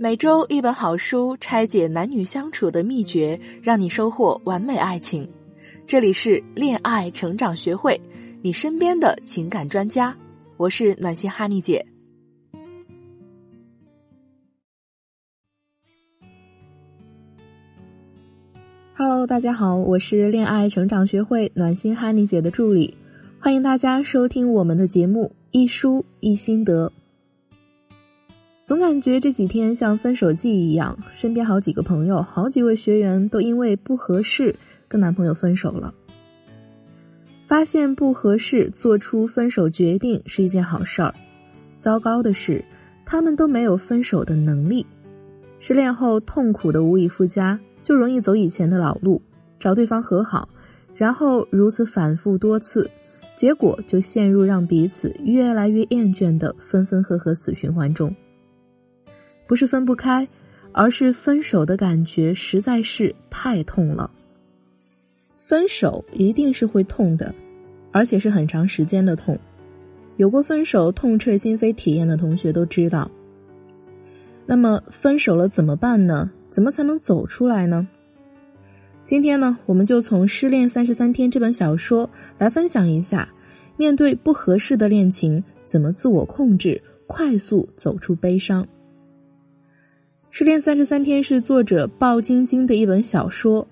每周一本好书，拆解男女相处的秘诀，让你收获完美爱情。这里是恋爱成长学会，你身边的情感专家。我是暖心哈尼姐。Hello，大家好，我是恋爱成长学会暖心哈尼姐的助理，欢迎大家收听我们的节目《一书一心得》。总感觉这几天像分手季一样，身边好几个朋友、好几位学员都因为不合适跟男朋友分手了。发现不合适，做出分手决定是一件好事儿。糟糕的是，他们都没有分手的能力。失恋后痛苦的无以复加，就容易走以前的老路，找对方和好，然后如此反复多次，结果就陷入让彼此越来越厌倦的分分合合死循环中。不是分不开，而是分手的感觉实在是太痛了。分手一定是会痛的，而且是很长时间的痛。有过分手痛彻心扉体验的同学都知道。那么分手了怎么办呢？怎么才能走出来呢？今天呢，我们就从《失恋三十三天》这本小说来分享一下，面对不合适的恋情，怎么自我控制，快速走出悲伤。《失恋三十三天》是作者鲍晶晶的一本小说，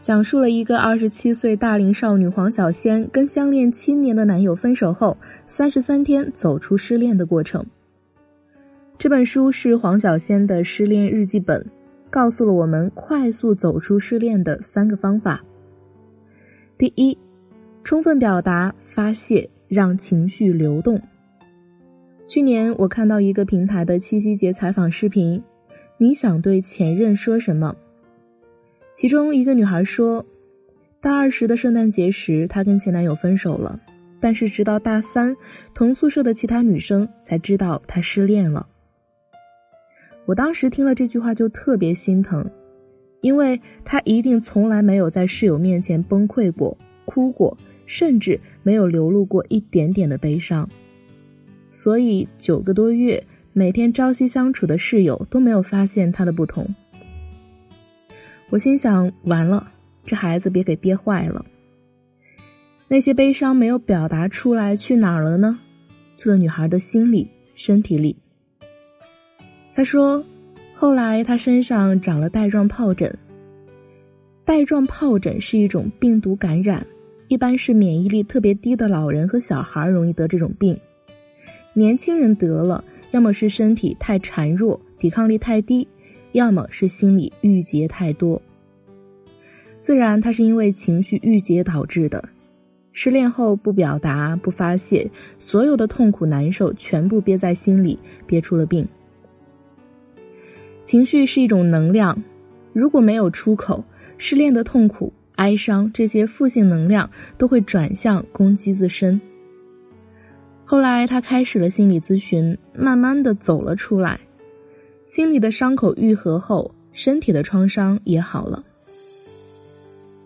讲述了一个二十七岁大龄少女黄小仙跟相恋七年的男友分手后，三十三天走出失恋的过程。这本书是黄小仙的失恋日记本，告诉了我们快速走出失恋的三个方法。第一，充分表达、发泄，让情绪流动。去年我看到一个平台的七夕节采访视频。你想对前任说什么？其中一个女孩说，大二时的圣诞节时，她跟前男友分手了，但是直到大三，同宿舍的其他女生才知道她失恋了。我当时听了这句话就特别心疼，因为她一定从来没有在室友面前崩溃过、哭过，甚至没有流露过一点点的悲伤，所以九个多月。每天朝夕相处的室友都没有发现他的不同，我心想：完了，这孩子别给憋坏了。那些悲伤没有表达出来，去哪儿了呢？去了女孩的心里、身体里。他说，后来他身上长了带状疱疹。带状疱疹是一种病毒感染，一般是免疫力特别低的老人和小孩容易得这种病，年轻人得了。要么是身体太孱弱，抵抗力太低，要么是心理郁结太多。自然，它是因为情绪郁结导致的。失恋后不表达、不发泄，所有的痛苦难受全部憋在心里，憋出了病。情绪是一种能量，如果没有出口，失恋的痛苦、哀伤这些负性能量都会转向攻击自身。后来，他开始了心理咨询，慢慢的走了出来。心里的伤口愈合后，身体的创伤也好了。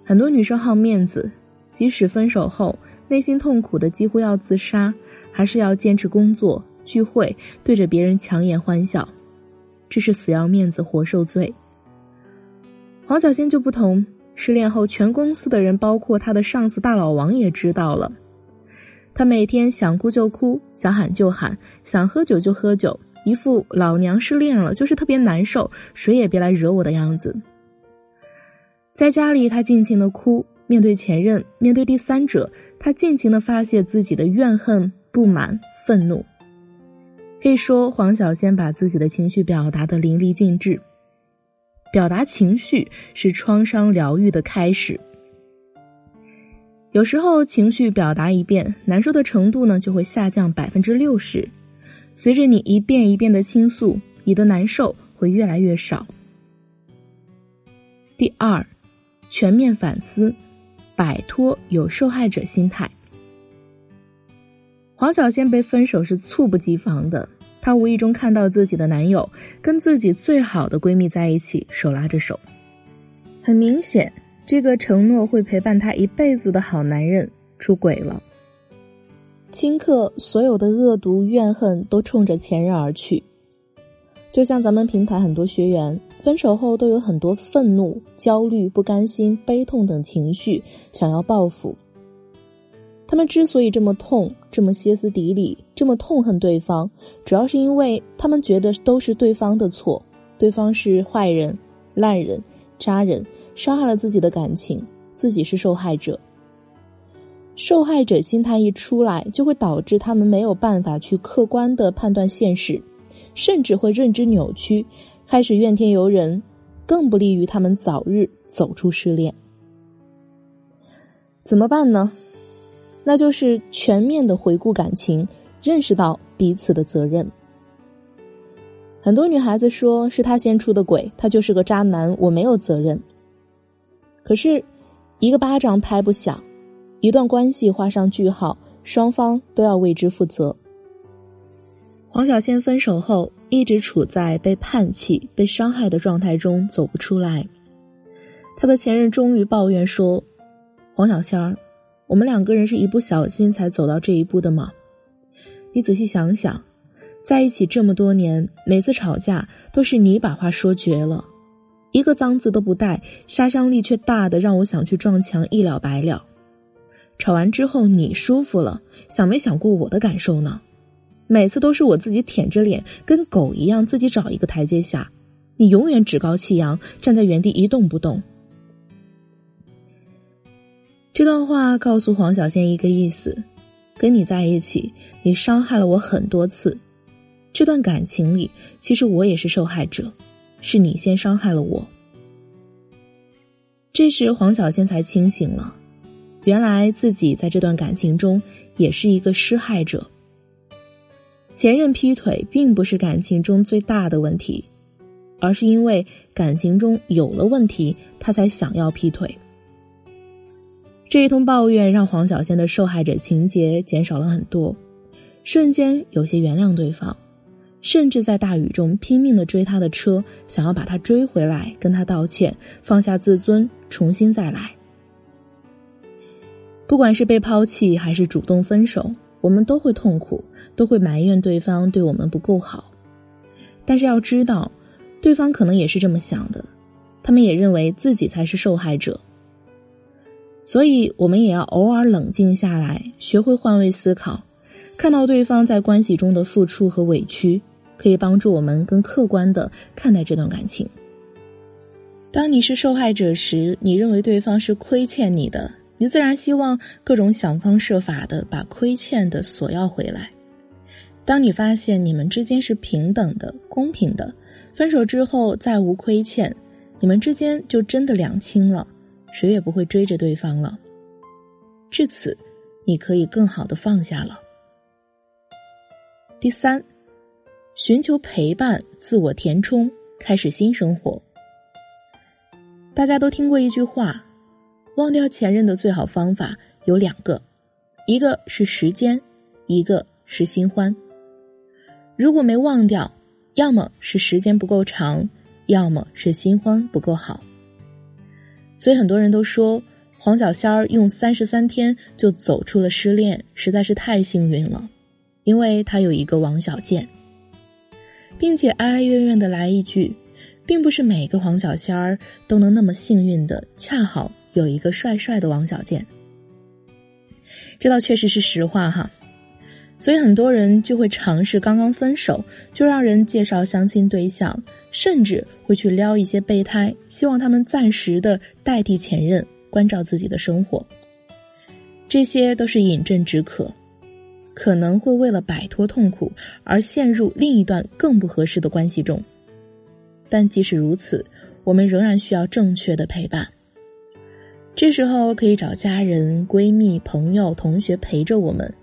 很多女生好面子，即使分手后内心痛苦的几乎要自杀，还是要坚持工作、聚会，对着别人强颜欢笑，这是死要面子活受罪。黄小仙就不同，失恋后全公司的人，包括他的上司大老王也知道了。他每天想哭就哭，想喊就喊，想喝酒就喝酒，一副老娘失恋了就是特别难受，谁也别来惹我的样子。在家里，他尽情的哭，面对前任，面对第三者，他尽情的发泄自己的怨恨、不满、愤怒。可以说，黄小仙把自己的情绪表达的淋漓尽致。表达情绪是创伤疗愈的开始。有时候情绪表达一遍，难受的程度呢就会下降百分之六十。随着你一遍一遍的倾诉，你的难受会越来越少。第二，全面反思，摆脱有受害者心态。黄小仙被分手是猝不及防的，她无意中看到自己的男友跟自己最好的闺蜜在一起，手拉着手，很明显。这个承诺会陪伴她一辈子的好男人出轨了，顷刻所有的恶毒怨恨都冲着前任而去。就像咱们平台很多学员分手后都有很多愤怒、焦虑、不甘心、悲痛等情绪，想要报复。他们之所以这么痛、这么歇斯底里、这么痛恨对方，主要是因为他们觉得都是对方的错，对方是坏人、烂人、渣人，伤害了自己的感情，自己是受害者。受害者心态一出来，就会导致他们没有办法去客观的判断现实。甚至会认知扭曲，开始怨天尤人，更不利于他们早日走出失恋。怎么办呢？那就是全面的回顾感情，认识到彼此的责任。很多女孩子说是他先出的轨，他就是个渣男，我没有责任。可是，一个巴掌拍不响，一段关系画上句号，双方都要为之负责。黄小仙分手后，一直处在被叛弃、被伤害的状态中，走不出来。他的前任终于抱怨说：“黄小仙儿，我们两个人是一不小心才走到这一步的吗？你仔细想想，在一起这么多年，每次吵架都是你把话说绝了，一个脏字都不带，杀伤力却大的让我想去撞墙，一了百了。吵完之后你舒服了，想没想过我的感受呢？”每次都是我自己舔着脸，跟狗一样自己找一个台阶下，你永远趾高气扬，站在原地一动不动。这段话告诉黄小仙一个意思：跟你在一起，你伤害了我很多次，这段感情里，其实我也是受害者，是你先伤害了我。这时黄小仙才清醒了，原来自己在这段感情中也是一个施害者。前任劈腿并不是感情中最大的问题，而是因为感情中有了问题，他才想要劈腿。这一通抱怨让黄小仙的受害者情节减少了很多，瞬间有些原谅对方，甚至在大雨中拼命的追他的车，想要把他追回来，跟他道歉，放下自尊，重新再来。不管是被抛弃还是主动分手，我们都会痛苦。都会埋怨对方对我们不够好，但是要知道，对方可能也是这么想的，他们也认为自己才是受害者。所以，我们也要偶尔冷静下来，学会换位思考，看到对方在关系中的付出和委屈，可以帮助我们更客观的看待这段感情。当你是受害者时，你认为对方是亏欠你的，你自然希望各种想方设法的把亏欠的索要回来。当你发现你们之间是平等的、公平的，分手之后再无亏欠，你们之间就真的两清了，谁也不会追着对方了。至此，你可以更好的放下了。第三，寻求陪伴，自我填充，开始新生活。大家都听过一句话：忘掉前任的最好方法有两个，一个是时间，一个是新欢。如果没忘掉，要么是时间不够长，要么是新欢不够好。所以很多人都说黄小仙儿用三十三天就走出了失恋，实在是太幸运了，因为他有一个王小贱，并且哀哀怨怨的来一句，并不是每个黄小仙儿都能那么幸运的，恰好有一个帅帅的王小贱。这倒确实是实话哈。所以很多人就会尝试刚刚分手就让人介绍相亲对象，甚至会去撩一些备胎，希望他们暂时的代替前任关照自己的生活。这些都是饮鸩止渴，可能会为了摆脱痛苦而陷入另一段更不合适的关系中。但即使如此，我们仍然需要正确的陪伴。这时候可以找家人、闺蜜、朋友、同学陪着我们。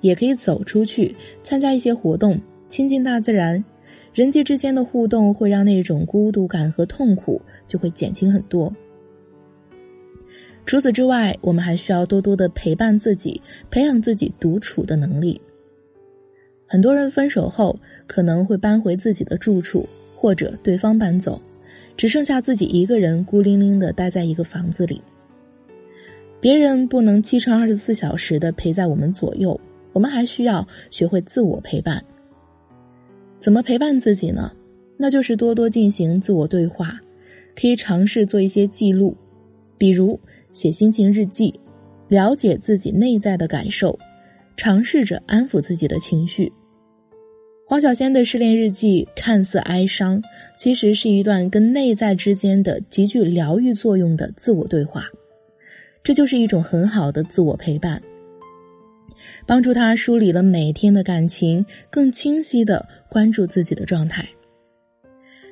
也可以走出去参加一些活动，亲近大自然，人际之间的互动会让那种孤独感和痛苦就会减轻很多。除此之外，我们还需要多多的陪伴自己，培养自己独处的能力。很多人分手后可能会搬回自己的住处，或者对方搬走，只剩下自己一个人孤零零的待在一个房子里。别人不能七乘二十四小时的陪在我们左右。我们还需要学会自我陪伴。怎么陪伴自己呢？那就是多多进行自我对话，可以尝试做一些记录，比如写心情日记，了解自己内在的感受，尝试着安抚自己的情绪。黄小仙的失恋日记看似哀伤，其实是一段跟内在之间的极具疗愈作用的自我对话，这就是一种很好的自我陪伴，帮助他梳理了每天的感情，更清晰的关注自己的状态。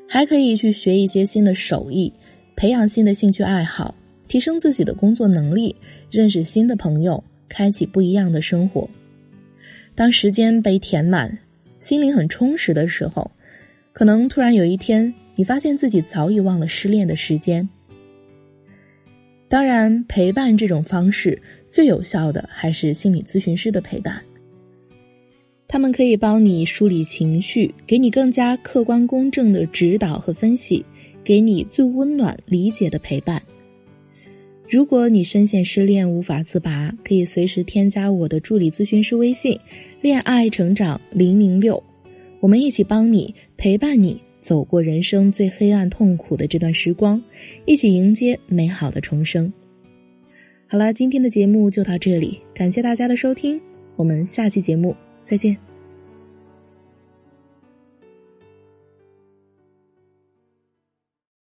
还可以去学一些新的手艺，培养新的兴趣爱好，提升自己的工作能力，认识新的朋友，开启不一样的生活。当时间被填满。心灵很充实的时候，可能突然有一天，你发现自己早已忘了失恋的时间。当然，陪伴这种方式最有效的还是心理咨询师的陪伴。他们可以帮你梳理情绪，给你更加客观公正的指导和分析，给你最温暖理解的陪伴。如果你深陷失恋无法自拔，可以随时添加我的助理咨询师微信“恋爱成长零零六”，我们一起帮你陪伴你走过人生最黑暗痛苦的这段时光，一起迎接美好的重生。好了，今天的节目就到这里，感谢大家的收听，我们下期节目再见。